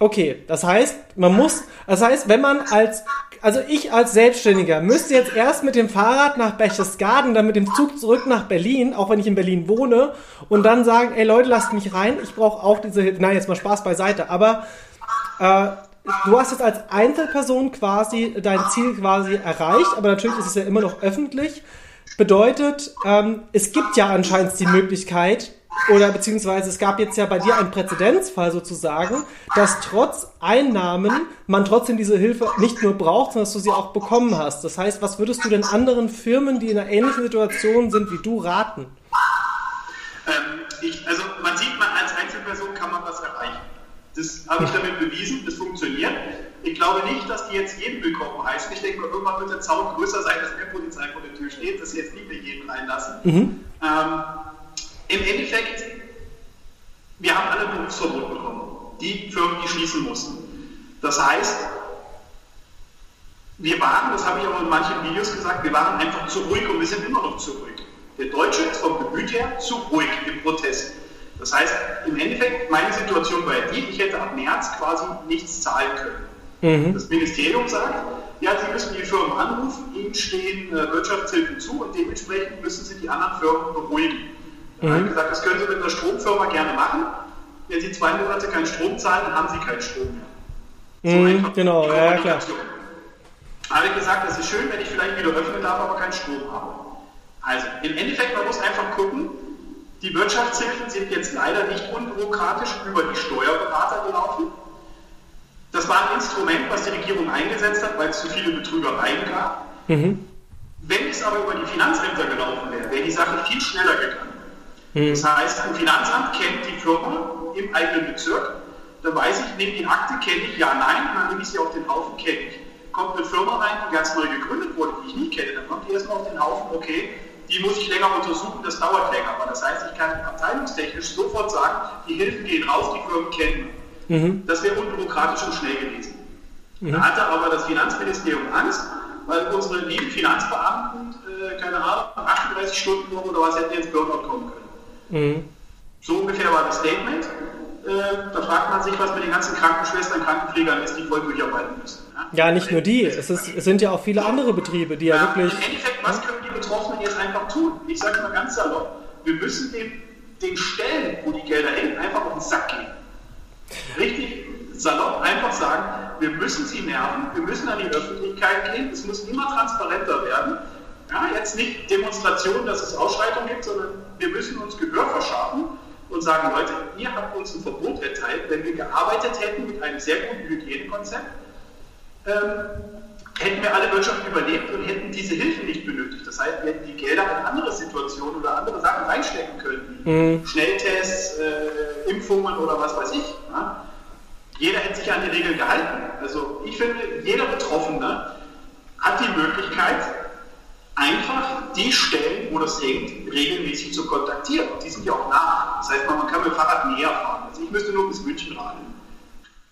Okay, das heißt, man muss, das heißt, wenn man als, also ich als Selbstständiger müsste jetzt erst mit dem Fahrrad nach Berchtesgaden, dann mit dem Zug zurück nach Berlin, auch wenn ich in Berlin wohne, und dann sagen, ey Leute, lasst mich rein, ich brauche auch diese Hilfe. Nein, jetzt mal Spaß beiseite, aber äh, du hast jetzt als Einzelperson quasi dein Ziel quasi erreicht, aber natürlich ist es ja immer noch öffentlich. Bedeutet, ähm, es gibt ja anscheinend die Möglichkeit, oder beziehungsweise es gab jetzt ja bei dir einen Präzedenzfall sozusagen, dass trotz Einnahmen man trotzdem diese Hilfe nicht nur braucht, sondern dass du sie auch bekommen hast. Das heißt, was würdest du denn anderen Firmen, die in einer ähnlichen Situation sind wie du, raten? Ähm, ich, also man sieht, man als Einzelperson kann man was erreichen. Das habe ich damit bewiesen, das funktioniert. Ich glaube nicht, dass die jetzt jeden willkommen heißen. Ich denke mal, irgendwann wird der Zaun größer sein, dass mehr Polizei vor der Tür steht, dass sie jetzt nicht mehr jeden reinlassen. Mhm. Ähm, im Endeffekt, wir haben alle Berufsverbot bekommen. Die Firmen, die schließen mussten. Das heißt, wir waren, das habe ich auch in manchen Videos gesagt, wir waren einfach zu ruhig und wir sind immer noch zu ruhig. Der Deutsche ist vom Gemüt her zu ruhig im Protest. Das heißt, im Endeffekt, meine Situation war die, ich hätte ab März quasi nichts zahlen können. Mhm. Das Ministerium sagt, ja, Sie müssen die Firmen anrufen, Ihnen stehen äh, Wirtschaftshilfen zu und dementsprechend müssen Sie die anderen Firmen beruhigen. Mhm. Er hat gesagt, das können Sie mit einer Stromfirma gerne machen. Wenn Sie zwei Monate keinen Strom zahlen, dann haben Sie keinen Strom mehr. So mhm, genau, ja, klar. Da habe ich gesagt, das ist schön, wenn ich vielleicht wieder öffnen darf, aber keinen Strom habe. Also, im Endeffekt, man muss einfach gucken, die Wirtschaftshilfen sind jetzt leider nicht unbürokratisch über die Steuerberater gelaufen. Das war ein Instrument, was die Regierung eingesetzt hat, weil es zu viele Betrügereien gab. Mhm. Wenn es aber über die Finanzämter gelaufen wäre, wäre die Sache viel schneller gegangen. Mhm. Das heißt, ein Finanzamt kennt die Firma im eigenen Bezirk. Da weiß ich, nehme die Akte, kenne ich, ja, nein, dann nehme ich sie auf den Haufen, kenne ich. Kommt eine Firma rein, die ganz neu gegründet wurde, die ich nie kenne, dann kommt die erstmal auf den Haufen, okay, die muss ich länger untersuchen, das dauert länger. Aber das heißt, ich kann abteilungstechnisch sofort sagen, die Hilfen gehen raus, die Firmen kennen. Mhm. Das wäre unbürokratisch und schnell gewesen. Mhm. Da hatte aber das Finanzministerium Angst, weil unsere lieben Finanzbeamten, äh, keine Ahnung, 38 Stunden oder was hätten jetzt Burnout kommen können. Mhm. So ungefähr war das Statement. Äh, da fragt man sich, was mit den ganzen Krankenschwestern, Krankenpflegern ist, die voll durcharbeiten müssen. Ja, ja nicht nur die, es, ist, es, sind ja auch viele andere Betriebe, die ja, ja wirklich. Im Endeffekt, was können die Betroffenen jetzt einfach tun? Ich sage mal ganz salopp, wir müssen den, den Stellen, wo die Gelder hängen, einfach auf den Sack gehen. Richtig salopp einfach sagen, wir müssen sie nerven, wir müssen an die Öffentlichkeit gehen, es muss immer transparenter werden. Ja, jetzt nicht Demonstrationen, dass es Ausschreitungen gibt, sondern wir müssen uns Gehör verschaffen und sagen, Leute, ihr habt uns ein Verbot erteilt, wenn wir gearbeitet hätten mit einem sehr guten Hygienekonzept, ähm, hätten wir alle Wirtschaft überlebt und hätten diese Hilfe nicht benötigt. Das heißt, wir hätten die Gelder in andere Situationen oder andere Sachen reinstecken können, wie mhm. Schnelltests, äh, Impfungen oder was weiß ich. Ja? Jeder hätte sich an die Regeln gehalten. Also ich finde, jeder Betroffene hat die Möglichkeit, einfach die Stellen, wo das hängt, regelmäßig zu kontaktieren. Und die sind ja auch nah. Das heißt, man kann mit dem Fahrrad näher fahren. Also ich müsste nur bis München radeln.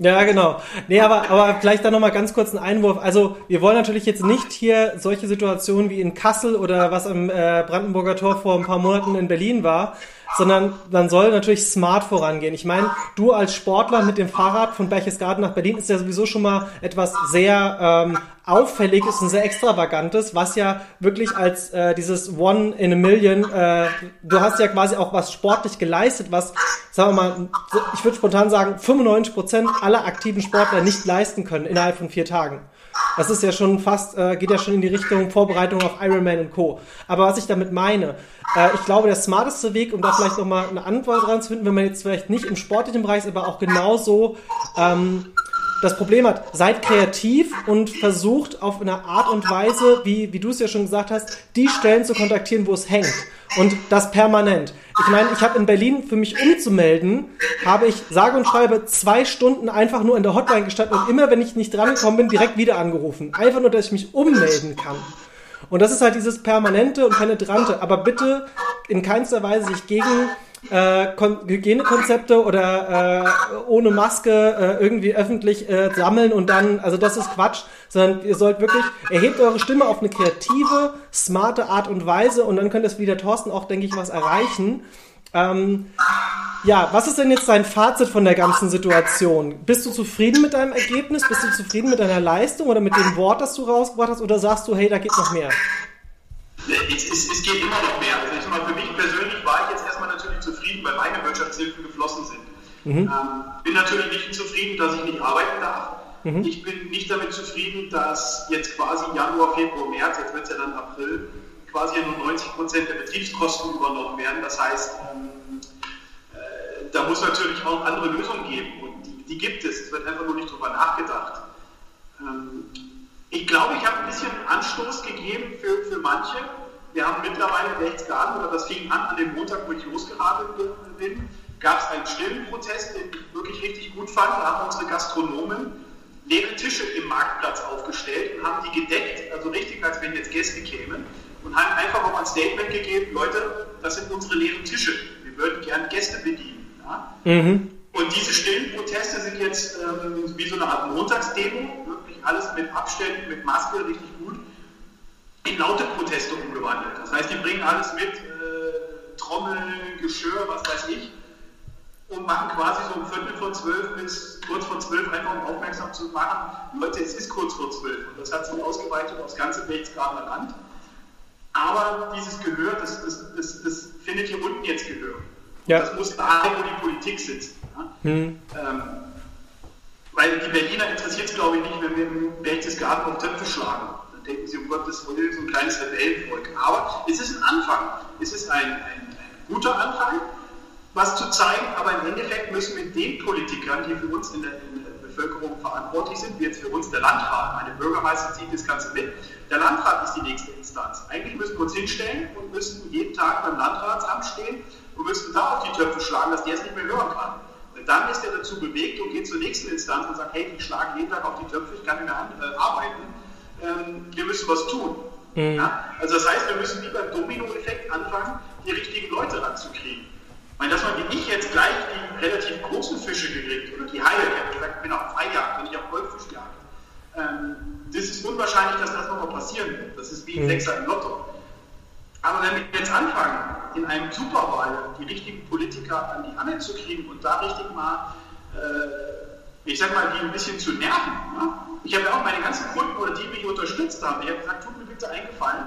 Ja, genau. Nee, aber, aber vielleicht dann nochmal ganz kurz ein Einwurf. Also, wir wollen natürlich jetzt nicht hier solche Situationen wie in Kassel oder was am äh, Brandenburger Tor vor ein paar Monaten in Berlin war, sondern man soll natürlich smart vorangehen. Ich meine, du als Sportler mit dem Fahrrad von Berchtesgaden nach Berlin ist ja sowieso schon mal etwas sehr ähm, auffälliges und sehr extravagantes, was ja wirklich als äh, dieses One in a Million, äh, du hast ja quasi auch was sportlich geleistet, was, sagen wir mal, ich würde spontan sagen, 95 Prozent aller aktiven Sportler nicht leisten können innerhalb von vier Tagen. Das ist ja schon fast, äh, geht ja schon in die Richtung Vorbereitung auf Ironman und Co. Aber was ich damit meine, äh, ich glaube, der smarteste Weg, um da vielleicht nochmal eine Antwort dran zu finden, wenn man jetzt vielleicht nicht im sportlichen Bereich ist, aber auch genauso ähm, das Problem hat, seid kreativ und versucht auf eine Art und Weise, wie, wie du es ja schon gesagt hast, die Stellen zu kontaktieren, wo es hängt. Und das permanent. Ich meine, ich habe in Berlin für mich umzumelden, habe ich sage und schreibe zwei Stunden einfach nur in der Hotline gestanden und immer, wenn ich nicht drangekommen bin, direkt wieder angerufen. Einfach nur, dass ich mich ummelden kann. Und das ist halt dieses permanente und penetrante. Aber bitte in keinster Weise sich gegen äh, Hygienekonzepte oder äh, ohne Maske äh, irgendwie öffentlich äh, sammeln und dann, also das ist Quatsch, sondern ihr sollt wirklich, erhebt eure Stimme auf eine kreative, smarte Art und Weise und dann könnt ihr, wie der Thorsten auch, denke ich, was erreichen. Ähm, ja, was ist denn jetzt dein Fazit von der ganzen Situation? Bist du zufrieden mit deinem Ergebnis? Bist du zufrieden mit deiner Leistung oder mit dem Wort, das du rausgebracht hast? Oder sagst du, hey, da geht noch mehr? Es, es, es geht immer noch mehr. Also ich mal, für mich persönlich war ich jetzt erstmal zufrieden, weil meine Wirtschaftshilfen geflossen sind. Mhm. Ähm, bin natürlich nicht zufrieden, dass ich nicht arbeiten darf. Mhm. Ich bin nicht damit zufrieden, dass jetzt quasi Januar, Februar, März, jetzt wird es ja dann April, quasi nur 90 Prozent der Betriebskosten übernommen werden. Das heißt, ähm, äh, da muss natürlich auch andere Lösungen geben und die, die, gibt es. Es wird einfach nur nicht darüber nachgedacht. Ähm, ich glaube, ich habe ein bisschen Anstoß gegeben für, für manche. Wir haben mittlerweile Rechtsgarten, oder das fing an an dem Montag, wo ich losgeradelt bin, gab es einen stillen Protest, den ich wirklich richtig gut fand. Da haben unsere Gastronomen leere Tische im Marktplatz aufgestellt und haben die gedeckt, also richtig, als wenn jetzt Gäste kämen, und haben einfach auch ein Statement gegeben, Leute, das sind unsere leeren Tische. Wir würden gern Gäste bedienen. Ja? Mhm. Und diese stillen Proteste sind jetzt ähm, wie so eine Art Montagsdemo, wirklich alles mit Abständen, mit Maske, richtig gut, in laute Proteste umgewandelt. Das heißt, die bringen alles mit, äh, Trommel, Geschirr, was weiß ich, und machen quasi so um Viertel vor zwölf bis kurz vor zwölf einfach um aufmerksam zu machen, Leute, es ist kurz vor zwölf. Und das hat sich ausgeweitet aufs ganze Berchtesgadener Land. Aber dieses Gehör, das, das, das, das findet hier unten jetzt Gehör. Ja. Das muss da, wo die Politik sitzt. Ja? Hm. Ähm, weil die Berliner interessiert es, glaube ich, nicht, wenn wir im Berchtesgaden auf Töpfe schlagen. Denken sie, um Gottes Willen, so ein kleines Rebellenvolk. Aber es ist ein Anfang. Es ist ein, ein, ein guter Anfang, was zu zeigen, aber im Endeffekt müssen wir den Politikern, die für uns in der, in der Bevölkerung verantwortlich sind, wie jetzt für uns der Landrat. Meine Bürgermeister zieht das Ganze mit. Der Landrat ist die nächste Instanz. Eigentlich müssen wir uns hinstellen und müssen jeden Tag beim Landratsamt stehen und müssen da auf die Töpfe schlagen, dass der es nicht mehr hören kann. Dann ist er dazu bewegt und geht zur nächsten Instanz und sagt, hey, ich schlage jeden Tag auf die Töpfe, ich kann nicht mehr äh, arbeiten, ähm, wir müssen was tun. Mhm. Ja? Also das heißt, wir müssen wie beim Domino-Effekt anfangen, die richtigen Leute ranzukriegen. Ich meine, dass man wie ich jetzt gleich die relativ großen Fische gekriegt oder die Haie, ich habe gesagt, ich bin auf Freijagd, wenn ich auf Goldfischjagd. Ähm, das ist unwahrscheinlich, dass das nochmal passieren wird. Das ist wie ein mhm. Sechser im Lotto. Aber wenn wir jetzt anfangen, in einem Superwahl die richtigen Politiker an die Angel zu kriegen und da richtig mal, äh, ich sag mal, die ein bisschen zu nerven. Ne? Ich habe ja auch meine ganzen Kunden oder die mich unterstützt haben, ich habe gesagt, tut mir bitte eingefallen,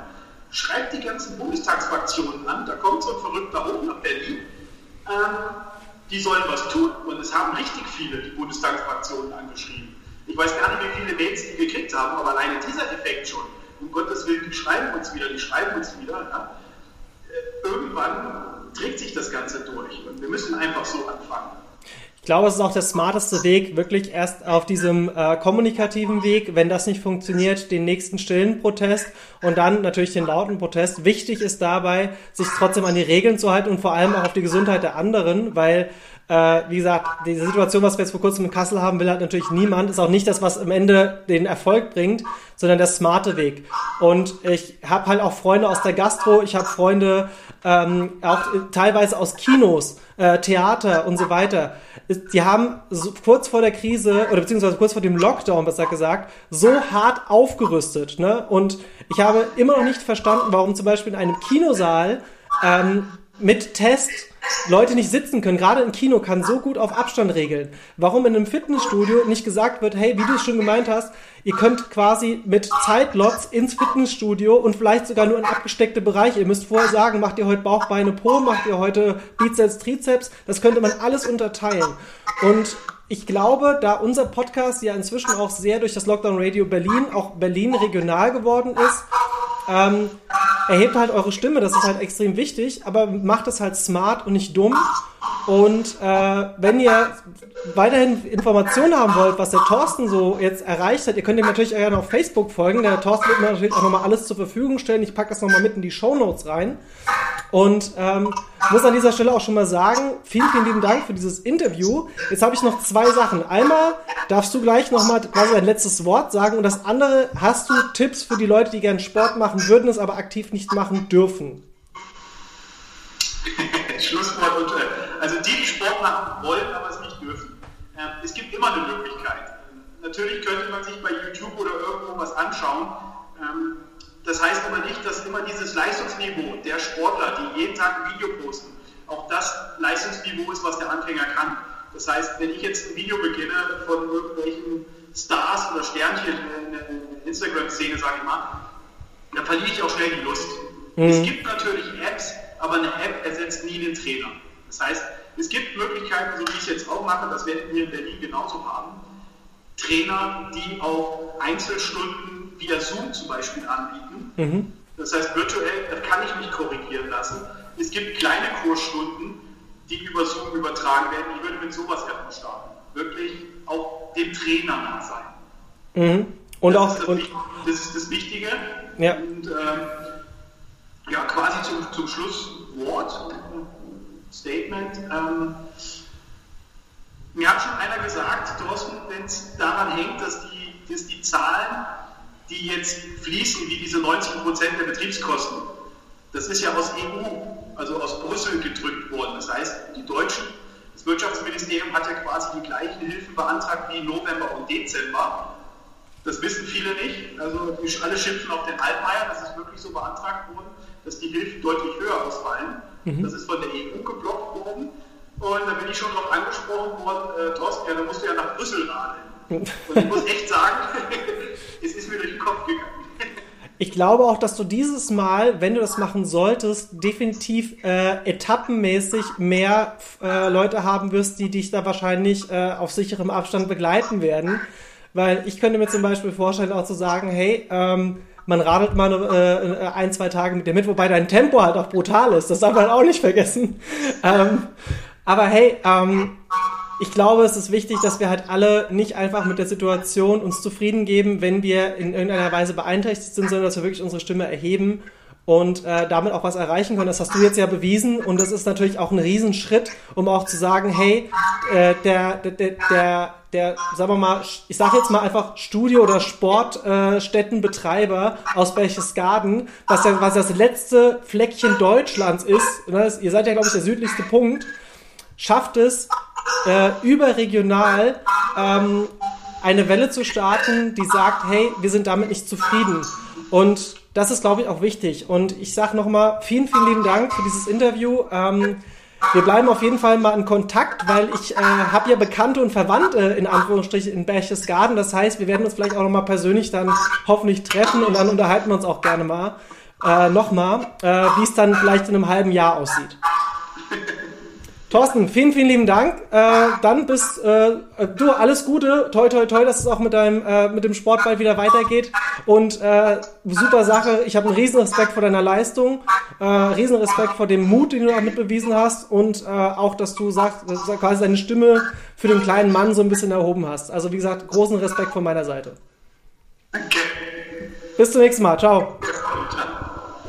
schreibt die ganzen Bundestagsfraktionen an, da kommt so ein verrückter hoch nach Berlin, ähm, die sollen was tun. Und es haben richtig viele die Bundestagsfraktionen angeschrieben. Ich weiß gar nicht, wie viele Mails die gekriegt haben, aber alleine dieser Effekt schon. Um Gottes Willen, die schreiben uns wieder, die schreiben uns wieder. Äh, irgendwann trägt sich das Ganze durch. Und wir müssen einfach so anfangen. Ich glaube, es ist auch der smarteste Weg, wirklich erst auf diesem äh, kommunikativen Weg, wenn das nicht funktioniert, den nächsten stillen Protest und dann natürlich den lauten Protest. Wichtig ist dabei, sich trotzdem an die Regeln zu halten und vor allem auch auf die Gesundheit der anderen, weil äh, wie gesagt, diese Situation, was wir jetzt vor kurzem in Kassel haben, will halt natürlich niemand. Ist auch nicht das, was am Ende den Erfolg bringt, sondern der smarte Weg. Und ich habe halt auch Freunde aus der Gastro, ich habe Freunde ähm, auch teilweise aus Kinos, äh, Theater und so weiter. Die haben so kurz vor der Krise oder beziehungsweise kurz vor dem Lockdown, besser gesagt, so hart aufgerüstet. Ne? Und ich habe immer noch nicht verstanden, warum zum Beispiel in einem Kinosaal ähm, mit Test Leute nicht sitzen können. Gerade im Kino kann so gut auf Abstand regeln. Warum in einem Fitnessstudio nicht gesagt wird, hey, wie du es schon gemeint hast, ihr könnt quasi mit Zeitlots ins Fitnessstudio und vielleicht sogar nur in abgesteckte Bereiche. Ihr müsst vorher sagen, macht ihr heute Bauch, Beine, Po, macht ihr heute Bizeps, Trizeps. Das könnte man alles unterteilen. Und ich glaube, da unser Podcast ja inzwischen auch sehr durch das Lockdown Radio Berlin, auch Berlin regional geworden ist, ähm, erhebt halt eure Stimme, das ist halt extrem wichtig, aber macht es halt smart und nicht dumm. Und äh, wenn ihr weiterhin Informationen haben wollt, was der Thorsten so jetzt erreicht hat, ihr könnt ihm natürlich gerne auf Facebook folgen. Der Thorsten wird mir natürlich auch nochmal alles zur Verfügung stellen. Ich packe das nochmal mit in die Show Notes rein. Und ähm, muss an dieser Stelle auch schon mal sagen, vielen, vielen lieben Dank für dieses Interview. Jetzt habe ich noch zwei Sachen. Einmal darfst du gleich nochmal quasi ein letztes Wort sagen. Und das andere, hast du Tipps für die Leute, die gerne Sport machen würden, es aber aktiv nicht machen dürfen? Schlusswort und äh, also die, die Sport machen wollen, aber es nicht dürfen. Ähm, es gibt immer eine Möglichkeit. Natürlich könnte man sich bei YouTube oder irgendwo was anschauen. Das heißt aber nicht, dass immer dieses Leistungsniveau der Sportler, die jeden Tag ein Video posten, auch das Leistungsniveau ist, was der Anfänger kann. Das heißt, wenn ich jetzt ein Video beginne von irgendwelchen Stars oder Sternchen in der Instagram-Szene, sage ich mal, dann verliere ich auch schnell die Lust. Mhm. Es gibt natürlich Apps, aber eine App ersetzt nie den Trainer. Das heißt, es gibt Möglichkeiten, so wie ich es jetzt auch mache, das werden wir in Berlin genauso haben, Trainer, die auch Einzelstunden via Zoom zum Beispiel anbieten. Mhm. Das heißt, virtuell, kann ich mich korrigieren lassen. Es gibt kleine Kursstunden, die über Zoom übertragen werden. Ich würde mit sowas erstmal starten. Wirklich auch dem Trainer nah sein. Mhm. Und das, auch, ist das, und, das ist das Wichtige. Ja. Und ähm, ja, quasi zum, zum Schlusswort Statement. Ähm, mir hat schon einer gesagt, Thorsten, wenn es daran hängt, dass die, dass die Zahlen, die jetzt fließen, wie diese 90 Prozent der Betriebskosten, das ist ja aus EU, also aus Brüssel gedrückt worden. Das heißt, die Deutschen, das Wirtschaftsministerium hat ja quasi die gleichen Hilfen beantragt wie November und Dezember. Das wissen viele nicht. Also alle schimpfen auf den Altmaier, das ist wirklich so beantragt worden, dass die Hilfen deutlich höher ausfallen. Mhm. Das ist von der EU geblockt worden. Und da bin ich schon darauf angesprochen worden, äh, Thorsten, ja, da musst du ja nach Brüssel radeln. Und ich muss echt sagen, es ist mir durch den Kopf gegangen. Ich glaube auch, dass du dieses Mal, wenn du das machen solltest, definitiv äh, etappenmäßig mehr äh, Leute haben wirst, die dich da wahrscheinlich äh, auf sicherem Abstand begleiten werden. Weil ich könnte mir zum Beispiel vorstellen, auch zu sagen, hey, ähm, man radelt mal äh, ein, zwei Tage mit dir mit, wobei dein Tempo halt auch brutal ist. Das darf man auch nicht vergessen. Ähm, aber hey, ähm, ich glaube, es ist wichtig, dass wir halt alle nicht einfach mit der Situation uns zufrieden geben, wenn wir in irgendeiner Weise beeinträchtigt sind, sondern dass wir wirklich unsere Stimme erheben und äh, damit auch was erreichen können. Das hast du jetzt ja bewiesen und das ist natürlich auch ein Riesenschritt, um auch zu sagen, hey, äh, der, der, der, der, der, sagen wir mal, ich sage jetzt mal einfach Studio- oder Sportstättenbetreiber äh, aus Berchtesgaden, was ja was das letzte Fleckchen Deutschlands ist, ne, ihr seid ja, glaube ich, der südlichste Punkt, schafft es äh, überregional ähm, eine Welle zu starten, die sagt, hey, wir sind damit nicht zufrieden. Und das ist, glaube ich, auch wichtig. Und ich sage nochmal vielen, vielen lieben Dank für dieses Interview. Ähm, wir bleiben auf jeden Fall mal in Kontakt, weil ich äh, habe ja Bekannte und Verwandte in Anführungsstrichen in Berchtesgaden. Das heißt, wir werden uns vielleicht auch nochmal persönlich dann hoffentlich treffen und dann unterhalten wir uns auch gerne mal äh, nochmal, äh, wie es dann vielleicht in einem halben Jahr aussieht. Thorsten, vielen, vielen lieben Dank. Äh, dann bis äh, du alles Gute, toi toi toi, dass es auch mit deinem äh, mit dem Sport bald wieder weitergeht. Und äh, super Sache. Ich habe einen riesen Respekt vor deiner Leistung, äh, riesen Respekt vor dem Mut, den du auch mit bewiesen hast und äh, auch, dass du sagst, dass du quasi deine Stimme für den kleinen Mann so ein bisschen erhoben hast. Also wie gesagt, großen Respekt von meiner Seite. Danke. Bis zum nächsten Mal. Ciao.